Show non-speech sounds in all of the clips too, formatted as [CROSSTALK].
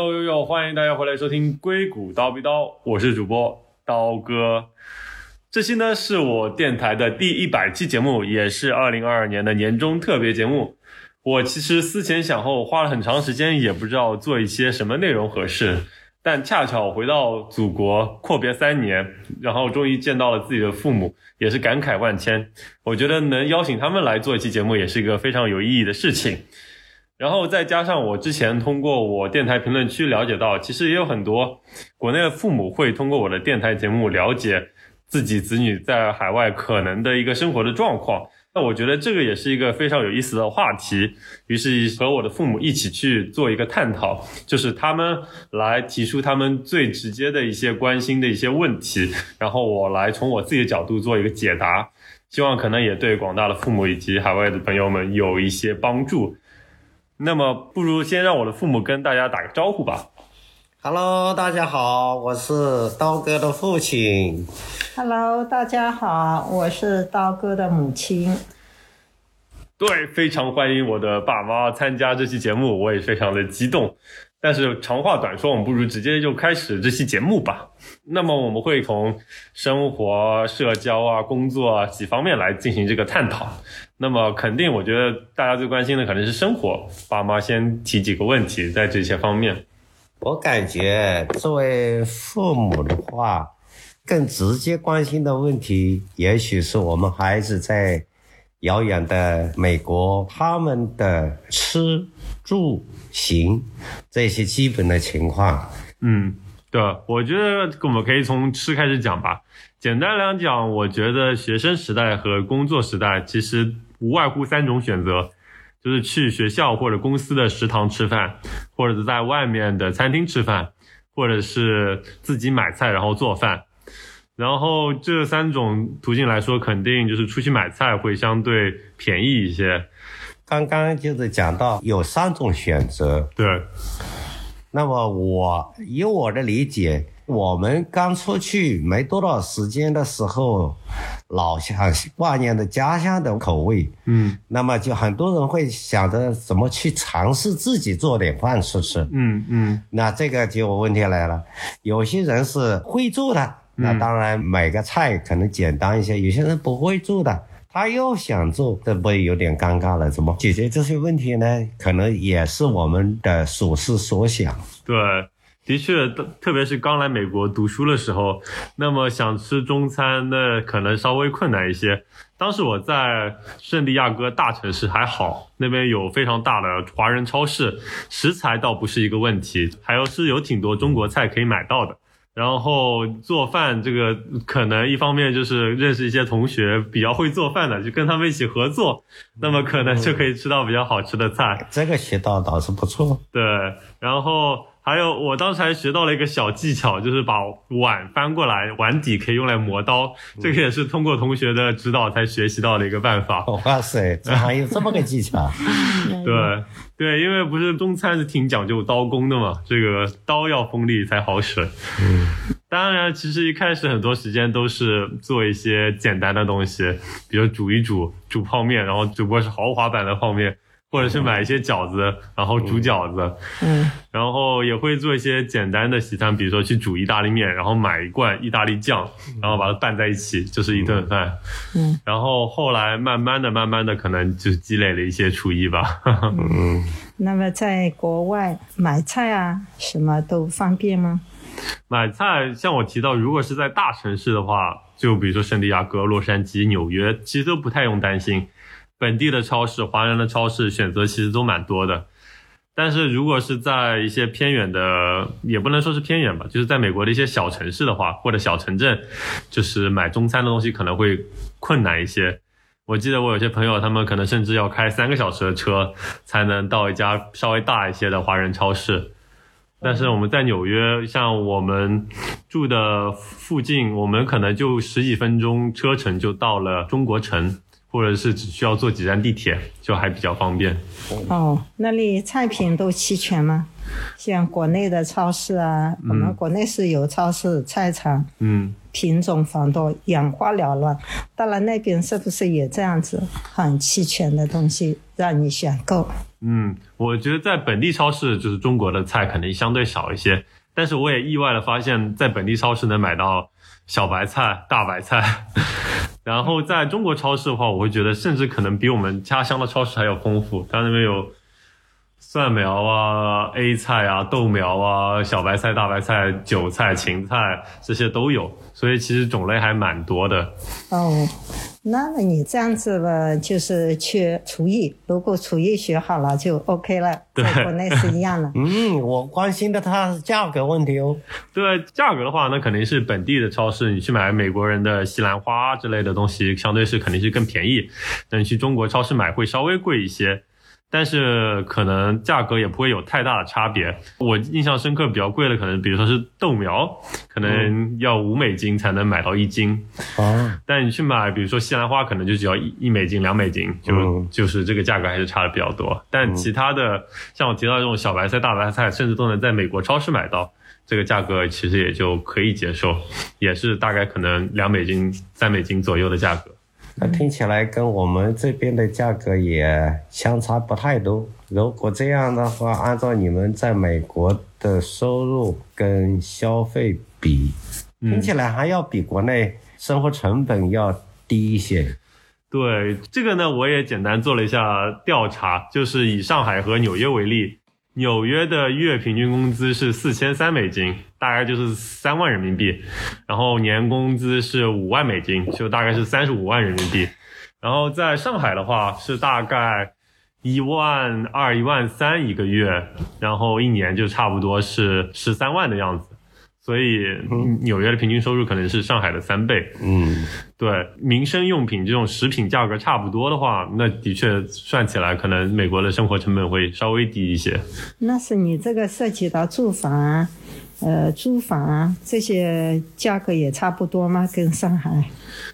呦呦呦！欢迎大家回来收听《硅谷刀逼刀》，我是主播刀哥。这期呢是我电台的第一百期节目，也是二零二二年的年终特别节目。我其实思前想后，花了很长时间，也不知道做一些什么内容合适。但恰巧回到祖国阔别三年，然后终于见到了自己的父母，也是感慨万千。我觉得能邀请他们来做一期节目，也是一个非常有意义的事情。然后再加上我之前通过我电台评论区了解到，其实也有很多国内的父母会通过我的电台节目了解自己子女在海外可能的一个生活的状况。那我觉得这个也是一个非常有意思的话题，于是和我的父母一起去做一个探讨，就是他们来提出他们最直接的一些关心的一些问题，然后我来从我自己的角度做一个解答，希望可能也对广大的父母以及海外的朋友们有一些帮助。那么，不如先让我的父母跟大家打个招呼吧。Hello，大家好，我是刀哥的父亲。Hello，大家好，我是刀哥的母亲。对，非常欢迎我的爸妈参加这期节目，我也非常的激动。但是长话短说，我们不如直接就开始这期节目吧。那么我们会从生活、社交啊、工作啊几方面来进行这个探讨。那么肯定，我觉得大家最关心的可能是生活。爸妈先提几个问题，在这些方面。我感觉作为父母的话，更直接关心的问题，也许是我们孩子在遥远的美国，他们的吃住行这些基本的情况。嗯，对，我觉得我们可以从吃开始讲吧。简单来讲，我觉得学生时代和工作时代其实无外乎三种选择。就是去学校或者公司的食堂吃饭，或者是在外面的餐厅吃饭，或者是自己买菜然后做饭。然后这三种途径来说，肯定就是出去买菜会相对便宜一些。刚刚就是讲到有三种选择，对。那么我以我的理解。我们刚出去没多少时间的时候，老乡挂念的家乡的口味，嗯，那么就很多人会想着怎么去尝试自己做点饭吃吃，嗯嗯，那这个就问题来了，有些人是会做的，那当然买个菜可能简单一些，有些人不会做的，他又想做，这不有点尴尬了？怎么解决这些问题呢？可能也是我们的所思所想，对。的确，特别是刚来美国读书的时候，那么想吃中餐，那可能稍微困难一些。当时我在圣地亚哥大城市还好，那边有非常大的华人超市，食材倒不是一个问题，还有是有挺多中国菜可以买到的。然后做饭这个，可能一方面就是认识一些同学比较会做饭的，就跟他们一起合作，那么可能就可以吃到比较好吃的菜。这个渠道倒是不错。对，然后。还有，我当时还学到了一个小技巧，就是把碗翻过来，碗底可以用来磨刀。这个也是通过同学的指导才学习到的一个办法。哇塞，这还有这么个技巧？[LAUGHS] 对对，因为不是中餐是挺讲究刀工的嘛，这个刀要锋利才好使。嗯，当然，其实一开始很多时间都是做一些简单的东西，比如煮一煮，煮泡面，然后只不过是豪华版的泡面。或者是买一些饺子，然后煮饺子，嗯，然后也会做一些简单的西餐，比如说去煮意大利面，然后买一罐意大利酱，然后把它拌在一起，就是一顿饭，嗯，然后后来慢慢的、慢慢的，可能就积累了一些厨艺吧，嗯。[LAUGHS] 那么在国外买菜啊，什么都方便吗？买菜，像我提到，如果是在大城市的话，就比如说圣地亚哥、洛杉矶、纽约，其实都不太用担心。本地的超市、华人的超市选择其实都蛮多的，但是如果是在一些偏远的，也不能说是偏远吧，就是在美国的一些小城市的话，或者小城镇，就是买中餐的东西可能会困难一些。我记得我有些朋友，他们可能甚至要开三个小时的车才能到一家稍微大一些的华人超市。但是我们在纽约，像我们住的附近，我们可能就十几分钟车程就到了中国城。或者是只需要坐几站地铁，就还比较方便。哦，那里菜品都齐全吗？像国内的超市啊，我们国内是有超市、菜场，嗯，品种繁多，眼花缭乱。到了那边是不是也这样子，很齐全的东西让你选购？嗯，我觉得在本地超市，就是中国的菜可能相对少一些，但是我也意外的发现，在本地超市能买到小白菜、大白菜。然后在中国超市的话，我会觉得甚至可能比我们家乡的超市还要丰富。它那边有蒜苗啊、A 菜啊、豆苗啊、小白菜、大白菜、韭菜、芹菜这些都有，所以其实种类还蛮多的。哦，那么你这样子吧，就是去厨艺，如果厨艺学好了就 OK 了，对在国内是一样的。[LAUGHS] 嗯，我关心的它是价格问题哦。对价格的话，那肯定是本地的超市，你去买美国人的西兰花之类的东西，相对是肯定是更便宜。那你去中国超市买会稍微贵一些，但是可能价格也不会有太大的差别。我印象深刻比较贵的，可能比如说是豆苗，可能要五美金才能买到一斤。哦，但你去买，比如说西兰花，可能就只要一一美金、两美金，就、嗯就是这个价格还是差的比较多。但其他的，像我提到这种小白菜、大白菜，甚至都能在美国超市买到，这个价格其实也就可以接受，也是大概可能两美金、三美金左右的价格。那听起来跟我们这边的价格也相差不太多。如果这样的话，按照你们在美国的收入跟消费比，听起来还要比国内生活成本要低一些。对这个呢，我也简单做了一下调查，就是以上海和纽约为例，纽约的月平均工资是四千三美金，大概就是三万人民币，然后年工资是五万美金，就大概是三十五万人民币。然后在上海的话是大概一万二、一万三一个月，然后一年就差不多是十三万的样子。所以纽约的平均收入可能是上海的三倍。嗯，对民生用品这种食品价格差不多的话，那的确算起来，可能美国的生活成本会稍微低一些。那是你这个涉及到住房啊、呃租房啊这些价格也差不多吗？跟上海？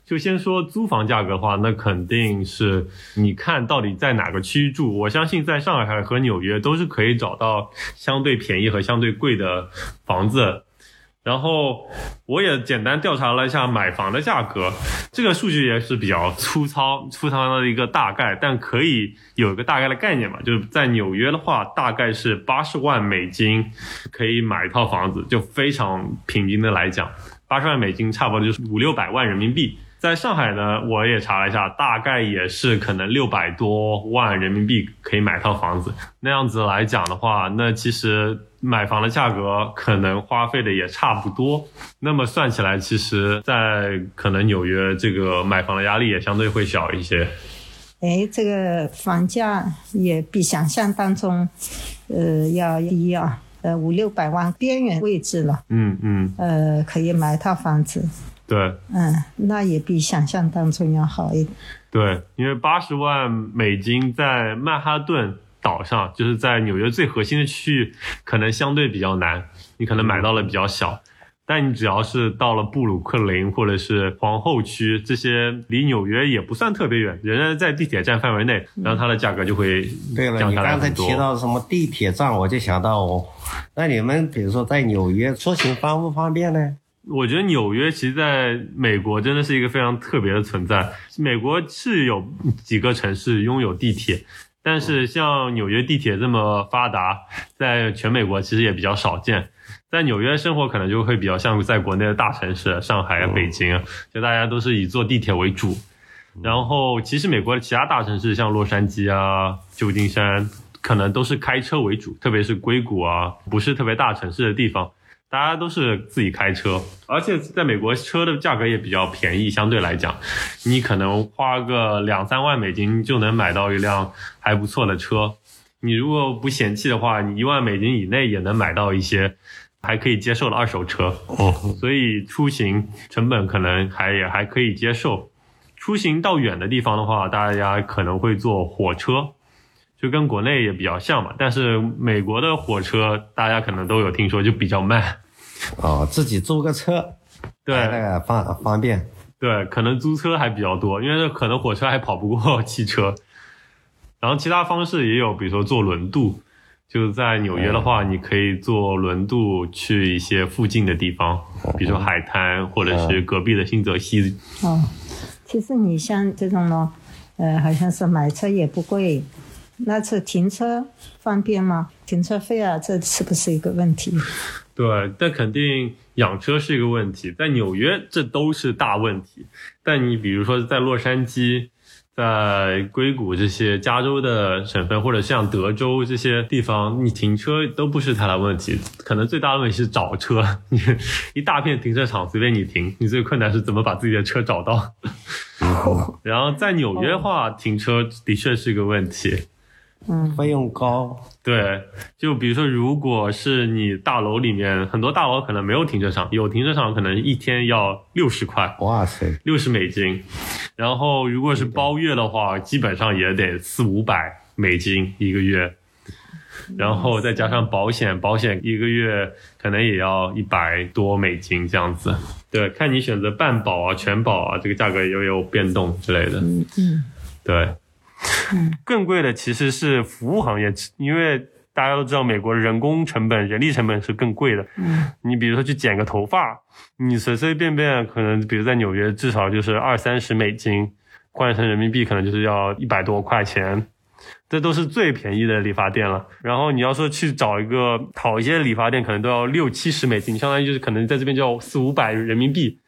就先说租房价格的话，那肯定是你看到底在哪个区住。我相信在上海和纽约都是可以找到相对便宜和相对贵的房子。然后我也简单调查了一下买房的价格，这个数据也是比较粗糙、粗糙的一个大概，但可以有一个大概的概念嘛。就是在纽约的话，大概是八十万美金可以买一套房子，就非常平均的来讲，八十万美金差不多就是五六百万人民币。在上海呢，我也查了一下，大概也是可能六百多万人民币可以买套房子。那样子来讲的话，那其实买房的价格可能花费的也差不多。那么算起来，其实，在可能纽约这个买房的压力也相对会小一些。哎，这个房价也比想象当中，呃，要低啊，呃，五六百万边缘位置了，嗯嗯，呃，可以买一套房子，对嗯，那也比想象当中要好一点。对，因为八十万美金在曼哈顿岛上，就是在纽约最核心的区域，可能相对比较难，你可能买到了比较小。但你只要是到了布鲁克林或者是皇后区这些离纽约也不算特别远，仍然在地铁站范围内，然后它的价格就会对了，你刚才。提到什么地铁站，我就想到哦，那你们比如说在纽约出行方不方便呢？我觉得纽约其实在美国真的是一个非常特别的存在。美国是有几个城市拥有地铁，但是像纽约地铁这么发达，在全美国其实也比较少见。在纽约生活可能就会比较像在国内的大城市，上海啊、北京啊，就大家都是以坐地铁为主。然后其实美国的其他大城市，像洛杉矶啊、旧金山，可能都是开车为主，特别是硅谷啊，不是特别大城市的地方。大家都是自己开车，而且在美国车的价格也比较便宜，相对来讲，你可能花个两三万美金就能买到一辆还不错的车。你如果不嫌弃的话，你一万美金以内也能买到一些还可以接受的二手车。哦，所以出行成本可能还也还可以接受。出行到远的地方的话，大家可能会坐火车，就跟国内也比较像嘛。但是美国的火车大家可能都有听说，就比较慢。哦，自己租个车，对那个方方便。对，可能租车还比较多，因为可能火车还跑不过汽车。[LAUGHS] 然后其他方式也有，比如说坐轮渡，就是在纽约的话，你可以坐轮渡去一些附近的地方，比如说海滩或者是隔壁的新泽西。哦，其实你像这种呢，呃，好像是买车也不贵，那这停车方便吗？停车费啊，这是不是一个问题？对，但肯定养车是一个问题，在纽约这都是大问题。但你比如说在洛杉矶。在硅谷这些加州的省份，或者像德州这些地方，你停车都不是太大问题。可能最大的问题是找车，你一大片停车场随便你停，你最困难是怎么把自己的车找到。然后在纽约的话，停车的确是一个问题。嗯，费用高。对，就比如说，如果是你大楼里面很多大楼可能没有停车场，有停车场可能一天要六十块，哇塞，六十美金。然后如果是包月的话，基本上也得四五百美金一个月。然后再加上保险，保险一个月可能也要一百多美金这样子。对，看你选择半保啊、全保啊，这个价格也有变动之类的。嗯嗯，对。嗯，更贵的其实是服务行业，因为大家都知道美国人工成本、人力成本是更贵的。嗯，你比如说去剪个头发，你随随便便可能，比如在纽约至少就是二三十美金，换成人民币可能就是要一百多块钱，这都是最便宜的理发店了。然后你要说去找一个好一些理发店，可能都要六七十美金，相当于就是可能在这边就要四五百人民币。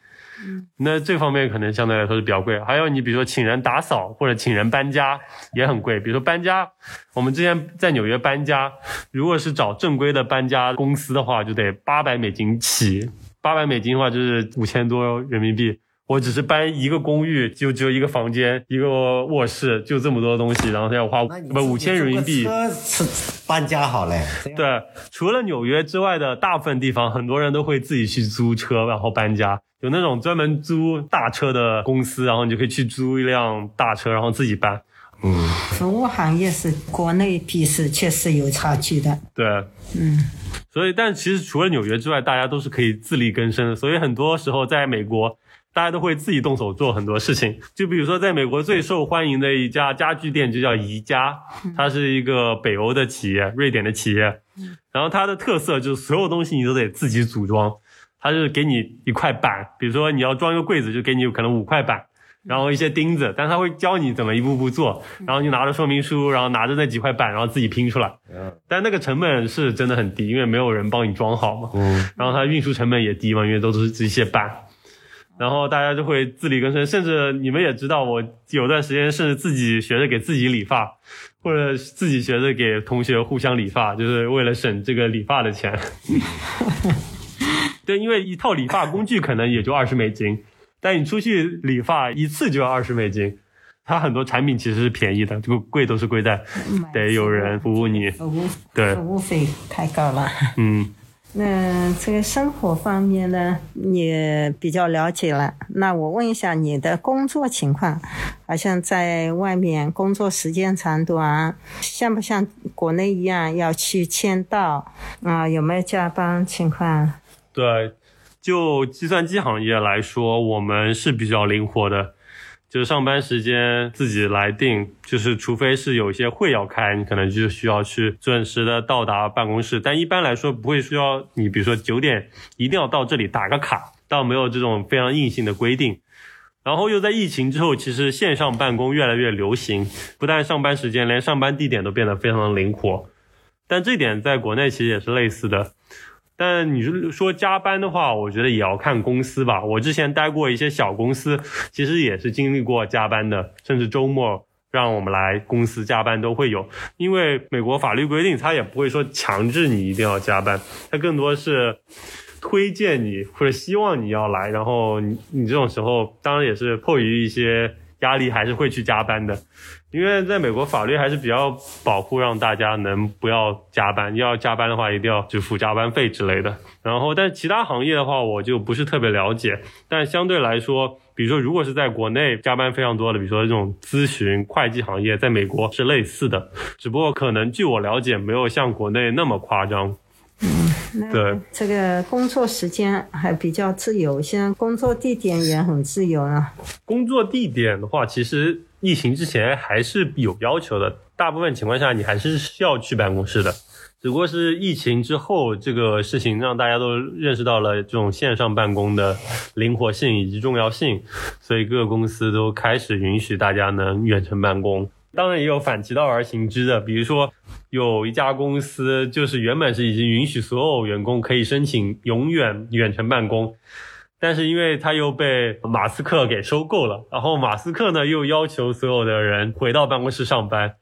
那这方面可能相对来说是比较贵。还有你比如说请人打扫或者请人搬家也很贵。比如说搬家，我们之前在纽约搬家，如果是找正规的搬家公司的话，就得八百美金起。八百美金的话就是五千多人民币。我只是搬一个公寓，就只有一个房间、一个卧室，就这么多东西，然后他要花不五千人民币。搬家好嘞。对，除了纽约之外的大部分地方，很多人都会自己去租车，然后搬家。有那种专门租大车的公司，然后你就可以去租一辆大车，然后自己搬。嗯，服务行业是国内比是确实有差距的。对，嗯，所以但其实除了纽约之外，大家都是可以自力更生的。所以很多时候在美国，大家都会自己动手做很多事情。就比如说在美国最受欢迎的一家家具店就叫宜家，它是一个北欧的企业，瑞典的企业。然后它的特色就是所有东西你都得自己组装。他就是给你一块板，比如说你要装一个柜子，就给你可能五块板，然后一些钉子，但是他会教你怎么一步步做，然后你拿着说明书，然后拿着那几块板，然后自己拼出来。嗯。但那个成本是真的很低，因为没有人帮你装好嘛。嗯。然后它运输成本也低嘛，因为都是这些板。然后大家就会自力更生，甚至你们也知道，我有段时间甚至自己学着给自己理发，或者自己学着给同学互相理发，就是为了省这个理发的钱。[LAUGHS] 对，因为一套理发工具可能也就二十美金，但你出去理发一次就要二十美金。它很多产品其实是便宜的，这个贵都是贵在得有人服务你。服务对服务费太高了。嗯，那这个生活方面呢，你比较了解了。那我问一下你的工作情况，好像在外面工作时间长短，像不像国内一样要去签到啊？有没有加班情况？对，就计算机行业来说，我们是比较灵活的，就是上班时间自己来定，就是除非是有一些会要开，你可能就需要去准时的到达办公室，但一般来说不会需要你，比如说九点一定要到这里打个卡，倒没有这种非常硬性的规定。然后又在疫情之后，其实线上办公越来越流行，不但上班时间，连上班地点都变得非常的灵活。但这点在国内其实也是类似的。但你是说加班的话，我觉得也要看公司吧。我之前待过一些小公司，其实也是经历过加班的，甚至周末让我们来公司加班都会有。因为美国法律规定，他也不会说强制你一定要加班，他更多是推荐你或者希望你要来。然后你你这种时候，当然也是迫于一些压力，还是会去加班的。因为在美国法律还是比较保护，让大家能不要加班。要加班的话，一定要支付加班费之类的。然后，但其他行业的话，我就不是特别了解。但相对来说，比如说，如果是在国内加班非常多的，比如说这种咨询、会计行业，在美国是类似的，只不过可能据我了解，没有像国内那么夸张。嗯，对，这个工作时间还比较自由，现在工作地点也很自由啊。工作地点的话，其实。疫情之前还是有要求的，大部分情况下你还是需要去办公室的，只不过是疫情之后这个事情让大家都认识到了这种线上办公的灵活性以及重要性，所以各个公司都开始允许大家能远程办公。当然也有反其道而行之的，比如说有一家公司就是原本是已经允许所有员工可以申请永远远程办公，但是因为他又被马斯克给收购了，然后马斯克呢又要求所有的人回到办公室上班，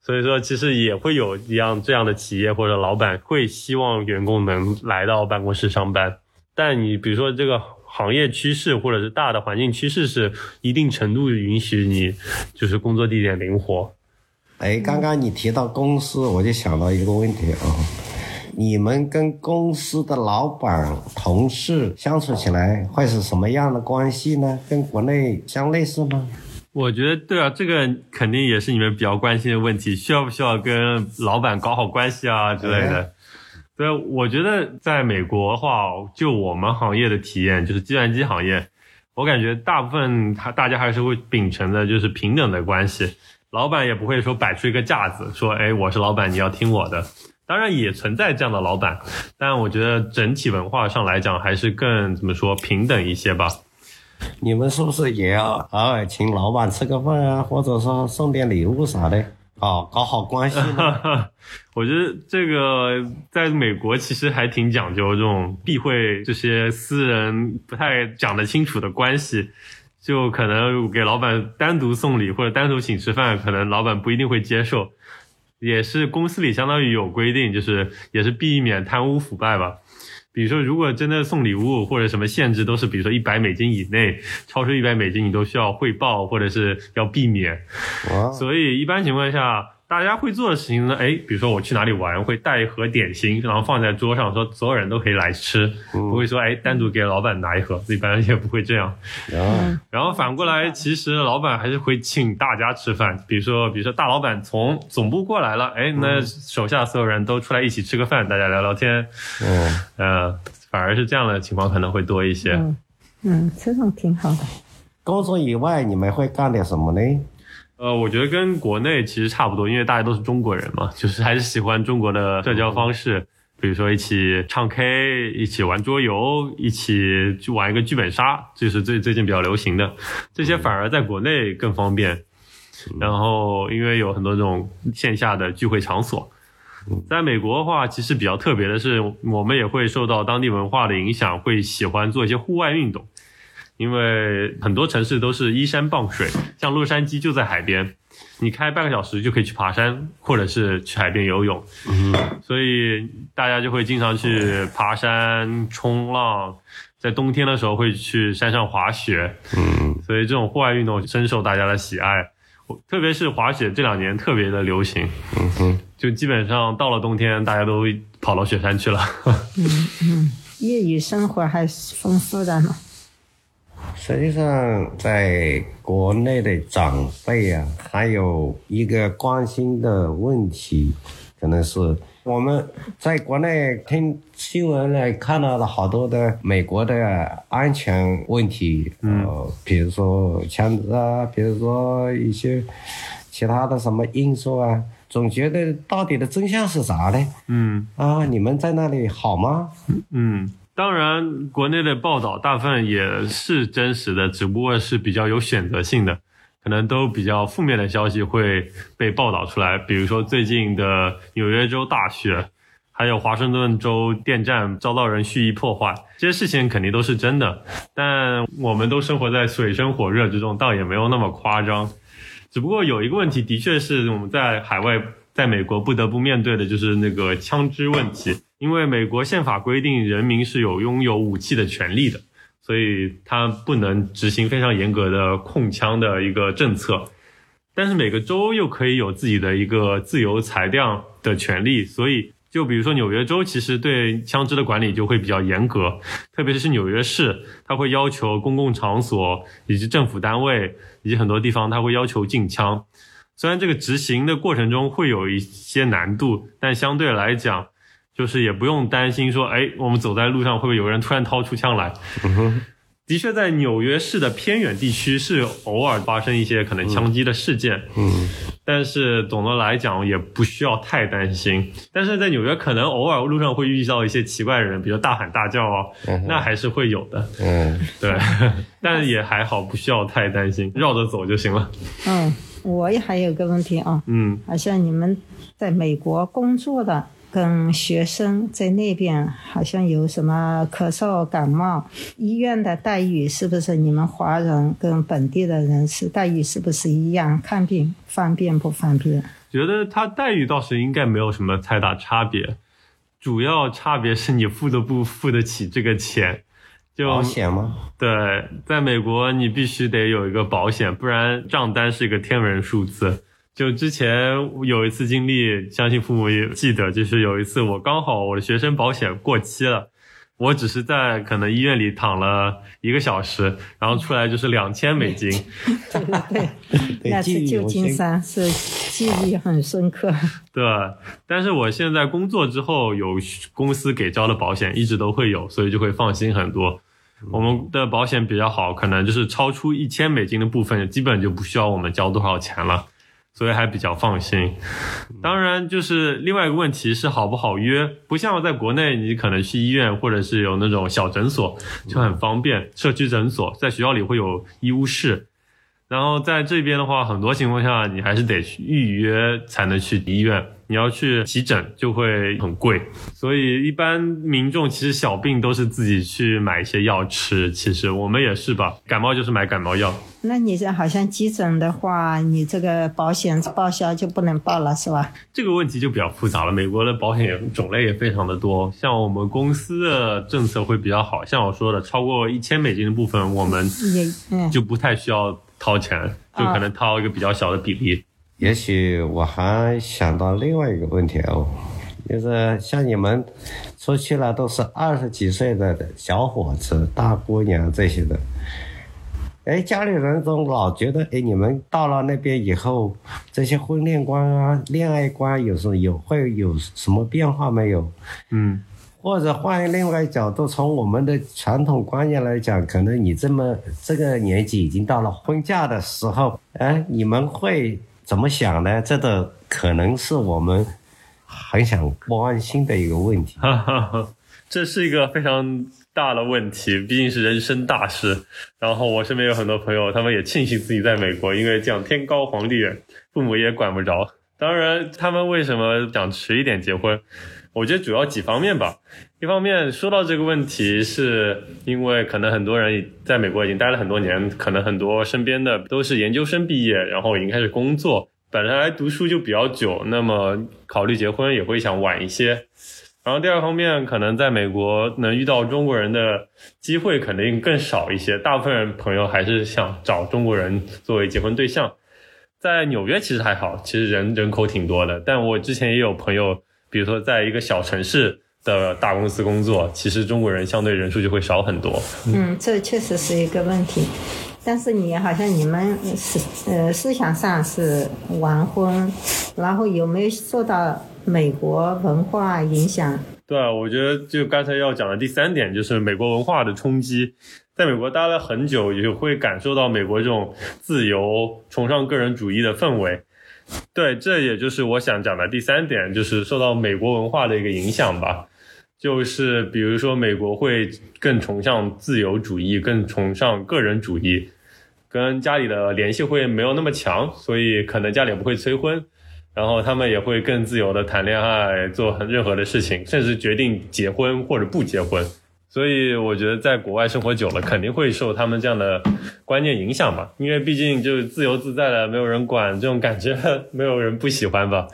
所以说其实也会有一样这样的企业或者老板会希望员工能来到办公室上班，但你比如说这个。行业趋势或者是大的环境趋势是一定程度允许你就是工作地点灵活。哎，刚刚你提到公司，我就想到一个问题啊，你们跟公司的老板、同事相处起来会是什么样的关系呢？跟国内相类似吗？我觉得对啊，这个肯定也是你们比较关心的问题，需要不需要跟老板搞好关系啊之类的。对，我觉得在美国的话，就我们行业的体验，就是计算机行业，我感觉大部分他大家还是会秉承的就是平等的关系，老板也不会说摆出一个架子，说，哎，我是老板，你要听我的。当然也存在这样的老板，但我觉得整体文化上来讲，还是更怎么说平等一些吧。你们是不是也要偶尔请老板吃个饭啊，或者说送点礼物啥的？哦，搞好关系。[LAUGHS] 我觉得这个在美国其实还挺讲究这种避讳这些私人不太讲得清楚的关系，就可能给老板单独送礼或者单独请吃饭，可能老板不一定会接受。也是公司里相当于有规定，就是也是避免贪污腐败吧。比如说，如果真的送礼物或者什么限制都是，比如说一百美金以内，超出一百美金你都需要汇报或者是要避免。所以一般情况下。大家会做的事情呢？哎，比如说我去哪里玩，会带一盒点心，然后放在桌上，说所有人都可以来吃，不会说哎单独给老板拿一盒，一般也不会这样。然后反过来，其实老板还是会请大家吃饭。比如说，比如说大老板从总部过来了，哎，那手下所有人都出来一起吃个饭，大家聊聊天。嗯，呃，反而是这样的情况可能会多一些。嗯，这种挺好的。工作以外，你们会干点什么呢？呃，我觉得跟国内其实差不多，因为大家都是中国人嘛，就是还是喜欢中国的社交方式，比如说一起唱 K，一起玩桌游，一起去玩一个剧本杀，这是最最近比较流行的，这些反而在国内更方便。然后因为有很多这种线下的聚会场所，在美国的话，其实比较特别的是，我们也会受到当地文化的影响，会喜欢做一些户外运动。因为很多城市都是依山傍水，像洛杉矶就在海边，你开半个小时就可以去爬山，或者是去海边游泳。嗯，所以大家就会经常去爬山、冲浪，在冬天的时候会去山上滑雪。嗯，所以这种户外运动深受大家的喜爱，特别是滑雪这两年特别的流行。嗯，就基本上到了冬天，大家都跑到雪山去了。嗯嗯，业余生活还是丰富的呢。实际上，在国内的长辈啊，还有一个关心的问题，可能是我们在国内听新闻来看到了好多的美国的安全问题，呃，比如说枪支啊，比如说一些其他的什么因素啊，总觉得到底的真相是啥呢？嗯，啊，你们在那里好吗？嗯。当然，国内的报道大部分也是真实的，只不过是比较有选择性的，可能都比较负面的消息会被报道出来。比如说最近的纽约州大雪，还有华盛顿州电站遭到人蓄意破坏，这些事情肯定都是真的。但我们都生活在水深火热之中，倒也没有那么夸张。只不过有一个问题，的确是我们在海外，在美国不得不面对的，就是那个枪支问题。因为美国宪法规定，人民是有拥有武器的权利的，所以他不能执行非常严格的控枪的一个政策。但是每个州又可以有自己的一个自由裁量的权利，所以就比如说纽约州，其实对枪支的管理就会比较严格，特别是纽约市，它会要求公共场所以及政府单位以及很多地方，它会要求禁枪。虽然这个执行的过程中会有一些难度，但相对来讲。就是也不用担心说，哎，我们走在路上会不会有人突然掏出枪来？的确，在纽约市的偏远地区是偶尔发生一些可能枪击的事件，嗯，但是总的来讲也不需要太担心。但是在纽约，可能偶尔路上会遇到一些奇怪的人，比如大喊大叫啊，那还是会有的，嗯，[LAUGHS] 对，但也还好，不需要太担心，绕着走就行了。嗯，我也还有个问题啊，嗯，好像你们在美国工作的跟学生在那边好像有什么咳嗽、感冒，医院的待遇是不是你们华人跟本地的人是待遇是不是一样？看病方便不方便？觉得他待遇倒是应该没有什么太大差别，主要差别是你付得不付得起这个钱。就保险吗？对，在美国你必须得有一个保险，不然账单是一个天文数字。就之前有一次经历，相信父母也记得，就是有一次我刚好我的学生保险过期了，我只是在可能医院里躺了一个小时，然后出来就是两千美金。对对 [LAUGHS] 对，那次旧金山是记忆很深刻。[LAUGHS] 对，但是我现在工作之后有公司给交的保险，一直都会有，所以就会放心很多。我们的保险比较好，可能就是超出一千美金的部分，基本就不需要我们交多少钱了，所以还比较放心。当然，就是另外一个问题是好不好约，不像在国内，你可能去医院或者是有那种小诊所就很方便，社区诊所在学校里会有医务室。然后在这边的话，很多情况下你还是得去预约才能去医院。你要去急诊就会很贵，所以一般民众其实小病都是自己去买一些药吃。其实我们也是吧，感冒就是买感冒药。那你这好像急诊的话，你这个保险报销就不能报了，是吧？这个问题就比较复杂了。美国的保险种类也非常的多，像我们公司的政策会比较好，像我说的，超过一千美金的部分，我们也就不太需要掏钱，就可能掏一个比较小的比例。也许我还想到另外一个问题哦，就是像你们出去了都是二十几岁的小伙子、大姑娘这些的，哎，家里人总老觉得，哎，你们到了那边以后，这些婚恋观啊、恋爱观有时有会有什么变化没有？嗯，或者换另外角度，从我们的传统观念来讲，可能你这么这个年纪已经到了婚嫁的时候，哎，你们会。怎么想呢？这个可能是我们很想关心的一个问题。[LAUGHS] 这是一个非常大的问题，毕竟是人生大事。然后我身边有很多朋友，他们也庆幸自己在美国，因为这样天高皇帝远，父母也管不着。当然，他们为什么想迟一点结婚？我觉得主要几方面吧。一方面说到这个问题，是因为可能很多人在美国已经待了很多年，可能很多身边的都是研究生毕业，然后已经开始工作，本来读书就比较久，那么考虑结婚也会想晚一些。然后第二方面，可能在美国能遇到中国人的机会肯定更少一些，大部分朋友还是想找中国人作为结婚对象。在纽约其实还好，其实人人口挺多的，但我之前也有朋友，比如说在一个小城市。的大公司工作，其实中国人相对人数就会少很多。嗯，这确实是一个问题。但是你好像你们思呃思想上是完婚，然后有没有受到美国文化影响？对啊，我觉得就刚才要讲的第三点就是美国文化的冲击。在美国待了很久，也会感受到美国这种自由、崇尚个人主义的氛围。[LAUGHS] 对，这也就是我想讲的第三点，就是受到美国文化的一个影响吧。就是比如说，美国会更崇尚自由主义，更崇尚个人主义，跟家里的联系会没有那么强，所以可能家里不会催婚，然后他们也会更自由的谈恋爱，做很任何的事情，甚至决定结婚或者不结婚。所以我觉得在国外生活久了，肯定会受他们这样的观念影响吧，因为毕竟就是自由自在的，没有人管，这种感觉 [LAUGHS] 没有人不喜欢吧。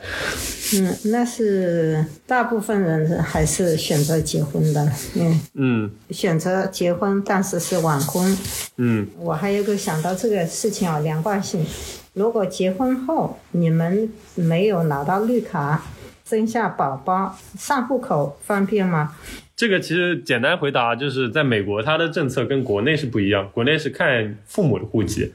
嗯，那是大部分人还是选择结婚的，嗯嗯，选择结婚，但是是晚婚。嗯，我还有个想到这个事情啊，两贯性，如果结婚后你们没有拿到绿卡，生下宝宝上户口方便吗？这个其实简单回答就是在美国，它的政策跟国内是不一样。国内是看父母的户籍，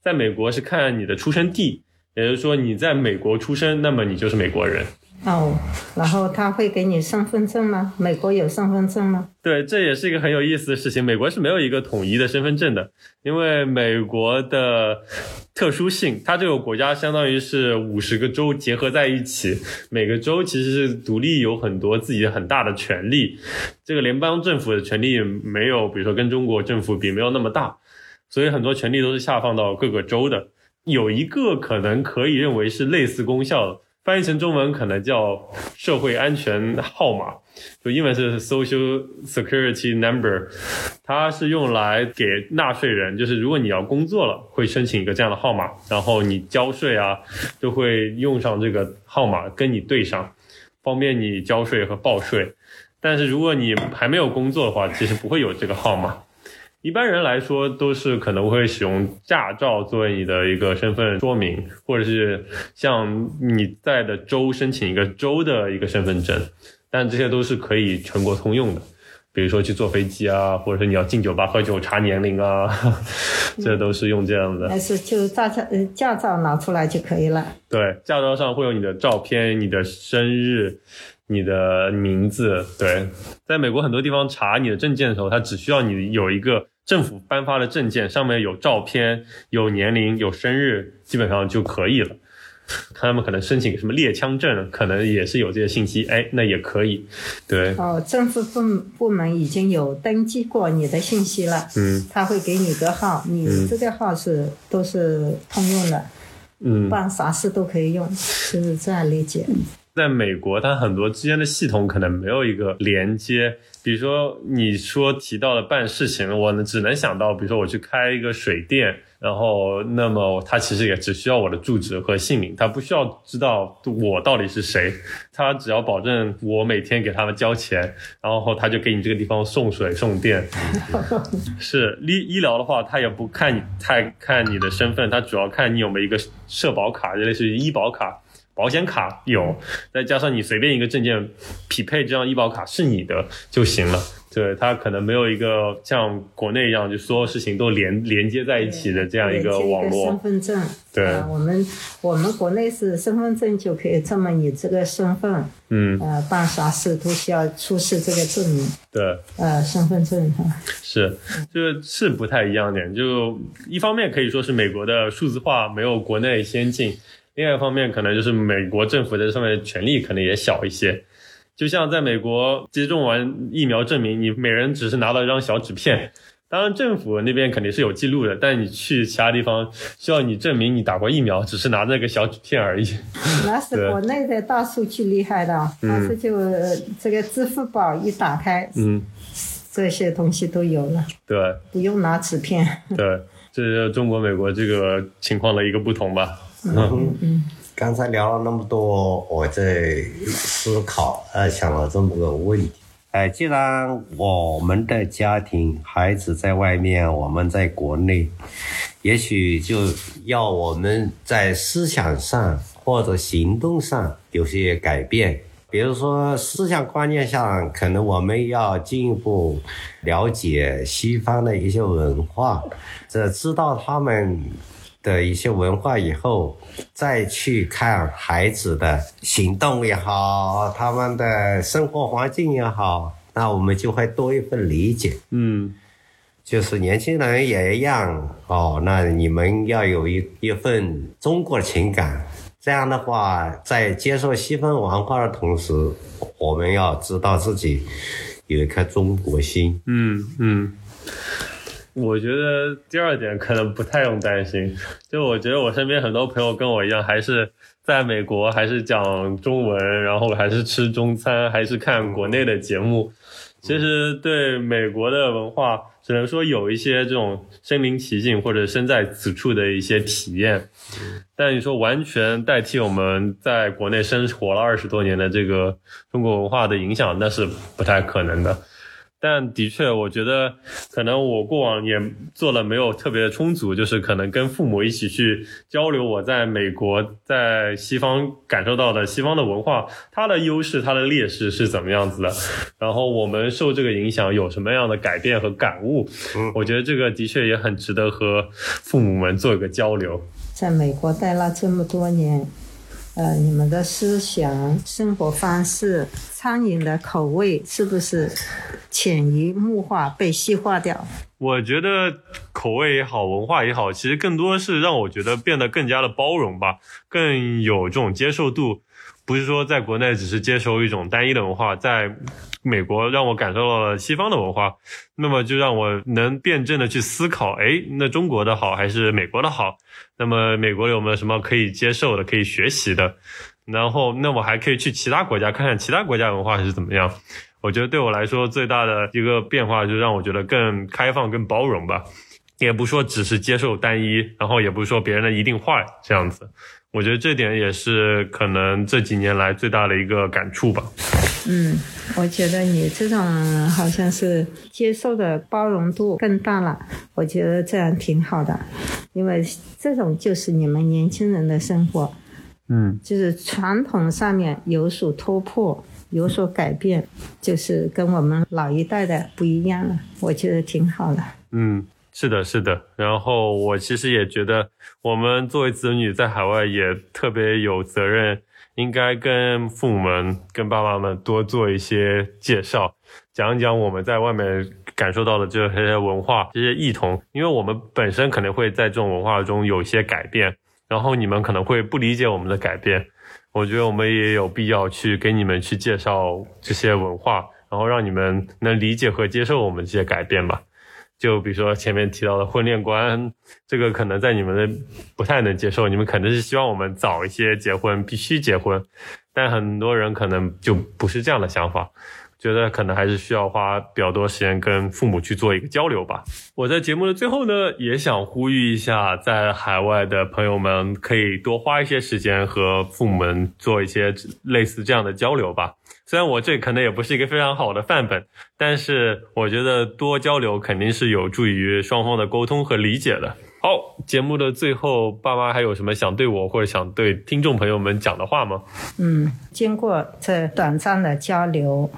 在美国是看你的出生地，也就是说你在美国出生，那么你就是美国人。哦，然后他会给你身份证吗？美国有身份证吗？对，这也是一个很有意思的事情。美国是没有一个统一的身份证的，因为美国的特殊性，它这个国家相当于是五十个州结合在一起，每个州其实是独立有很多自己很大的权利。这个联邦政府的权利没有，比如说跟中国政府比没有那么大，所以很多权利都是下放到各个州的。有一个可能可以认为是类似功效的，翻译成中文可能叫社会安全号码，就英文是 Social Security Number，它是用来给纳税人，就是如果你要工作了，会申请一个这样的号码，然后你交税啊，都会用上这个号码跟你对上，方便你交税和报税。但是如果你还没有工作的话，其实不会有这个号码。一般人来说，都是可能会使用驾照作为你的一个身份说明，或者是向你在的州申请一个州的一个身份证，但这些都是可以全国通用的。比如说去坐飞机啊，或者是你要进酒吧喝酒查年龄啊，[LAUGHS] 这都是用这样的。还是就驾照呃驾照拿出来就可以了。对，驾照上会有你的照片、你的生日、你的名字。对，在美国很多地方查你的证件的时候，他只需要你有一个。政府颁发的证件上面有照片、有年龄、有生日，基本上就可以了。[LAUGHS] 他们可能申请什么猎枪证，可能也是有这些信息，哎，那也可以。对。哦，政府部部门已经有登记过你的信息了。嗯。他会给你个号，你这个号是都是通用的。嗯。办啥事都可以用，就是这样理解。在美国，它很多之间的系统可能没有一个连接。比如说，你说提到的办事情，我呢只能想到，比如说我去开一个水电，然后那么他其实也只需要我的住址和姓名，他不需要知道我到底是谁，他只要保证我每天给他们交钱，然后他就给你这个地方送水送电。[LAUGHS] 是医医疗的话，他也不看你太看你的身份，他主要看你有没有一个社保卡，就类似于医保卡。保险卡有，再加上你随便一个证件匹配这张医保卡是你的就行了。对，它可能没有一个像国内一样，就所有事情都连连接在一起的这样一个网络。身份证。对。我们我们国内是身份证就可以证明你这个身份。嗯。呃，办啥事都需要出示这个证明。对。呃，身份证哈。是，就是是不太一样点。就一方面可以说是美国的数字化没有国内先进。另外一方面，可能就是美国政府在上面权力可能也小一些。就像在美国接种完疫苗证明，你每人只是拿到一张小纸片。当然，政府那边肯定是有记录的，但你去其他地方需要你证明你打过疫苗，只是拿那个小纸片而已。[LAUGHS] 那是国内的大数据厉害的，当时就这个支付宝一打开，嗯，这些东西都有了。对，不用拿纸片。对，这是中国、美国这个情况的一个不同吧。嗯嗯，刚才聊了那么多，我在思考，呃，想了这么个问题。哎，既然我们的家庭孩子在外面，我们在国内，也许就要我们在思想上或者行动上有些改变。比如说思想观念上，可能我们要进一步了解西方的一些文化，这知道他们。的一些文化以后，再去看孩子的行动也好，他们的生活环境也好，那我们就会多一份理解。嗯，就是年轻人也一样哦。那你们要有一一份中国情感，这样的话，在接受西方文化的同时，我们要知道自己有一颗中国心。嗯嗯。我觉得第二点可能不太用担心，[LAUGHS] 就我觉得我身边很多朋友跟我一样，还是在美国，还是讲中文，然后还是吃中餐，还是看国内的节目。其实对美国的文化，只能说有一些这种身临其境或者身在此处的一些体验，但你说完全代替我们在国内生活了二十多年的这个中国文化的影响，那是不太可能的。但的确，我觉得可能我过往也做了没有特别的充足，就是可能跟父母一起去交流我在美国在西方感受到的西方的文化，它的优势、它的劣势是怎么样子的，然后我们受这个影响有什么样的改变和感悟？我觉得这个的确也很值得和父母们做一个交流。在美国待了这么多年。呃，你们的思想、生活方式、餐饮的口味是不是潜移默化被细化掉？我觉得口味也好，文化也好，其实更多是让我觉得变得更加的包容吧，更有这种接受度。不是说在国内只是接受一种单一的文化，在美国，让我感受到了西方的文化，那么就让我能辩证的去思考，哎，那中国的好还是美国的好？那么美国有没有什么可以接受的、可以学习的？然后，那我还可以去其他国家看看其他国家文化是怎么样。我觉得对我来说最大的一个变化，就让我觉得更开放、更包容吧。也不说只是接受单一，然后也不是说别人的一定坏这样子。我觉得这点也是可能这几年来最大的一个感触吧。嗯，我觉得你这种好像是接受的包容度更大了。我觉得这样挺好的，因为这种就是你们年轻人的生活。嗯，就是传统上面有所突破，有所改变，就是跟我们老一代的不一样了。我觉得挺好的。嗯，是的，是的。然后我其实也觉得，我们作为子女在海外也特别有责任，应该跟父母们、跟爸妈们多做一些介绍，讲一讲我们在外面感受到的这些文化、这些异同，因为我们本身可能会在这种文化中有一些改变。然后你们可能会不理解我们的改变，我觉得我们也有必要去给你们去介绍这些文化，然后让你们能理解和接受我们这些改变吧。就比如说前面提到的婚恋观，这个可能在你们的不太能接受，你们肯定是希望我们早一些结婚，必须结婚，但很多人可能就不是这样的想法。觉得可能还是需要花比较多时间跟父母去做一个交流吧。我在节目的最后呢，也想呼吁一下，在海外的朋友们可以多花一些时间和父母们做一些类似这样的交流吧。虽然我这可能也不是一个非常好的范本，但是我觉得多交流肯定是有助于双方的沟通和理解的。好，节目的最后，爸妈还有什么想对我或者想对听众朋友们讲的话吗？嗯，经过这短暂的交流，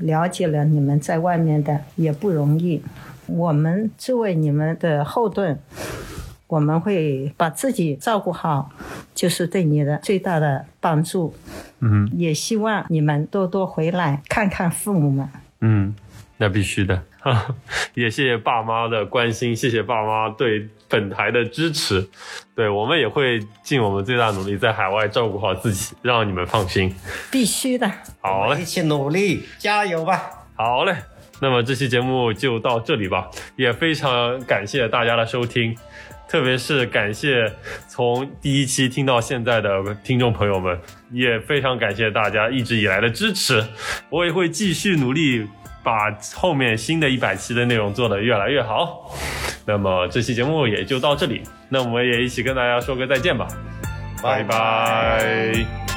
了解了你们在外面的也不容易，我们作为你们的后盾，我们会把自己照顾好，就是对你的最大的帮助。嗯，也希望你们多多回来看看父母们。嗯，那必须的。[LAUGHS] 也谢谢爸妈的关心，谢谢爸妈对本台的支持。对我们也会尽我们最大努力，在海外照顾好自己，让你们放心。必须的。好嘞，一起努力，加油吧！好嘞，那么这期节目就到这里吧。也非常感谢大家的收听，特别是感谢从第一期听到现在的听众朋友们，也非常感谢大家一直以来的支持。我也会继续努力。把后面新的一百期的内容做得越来越好，那么这期节目也就到这里，那我们也一起跟大家说个再见吧，拜拜。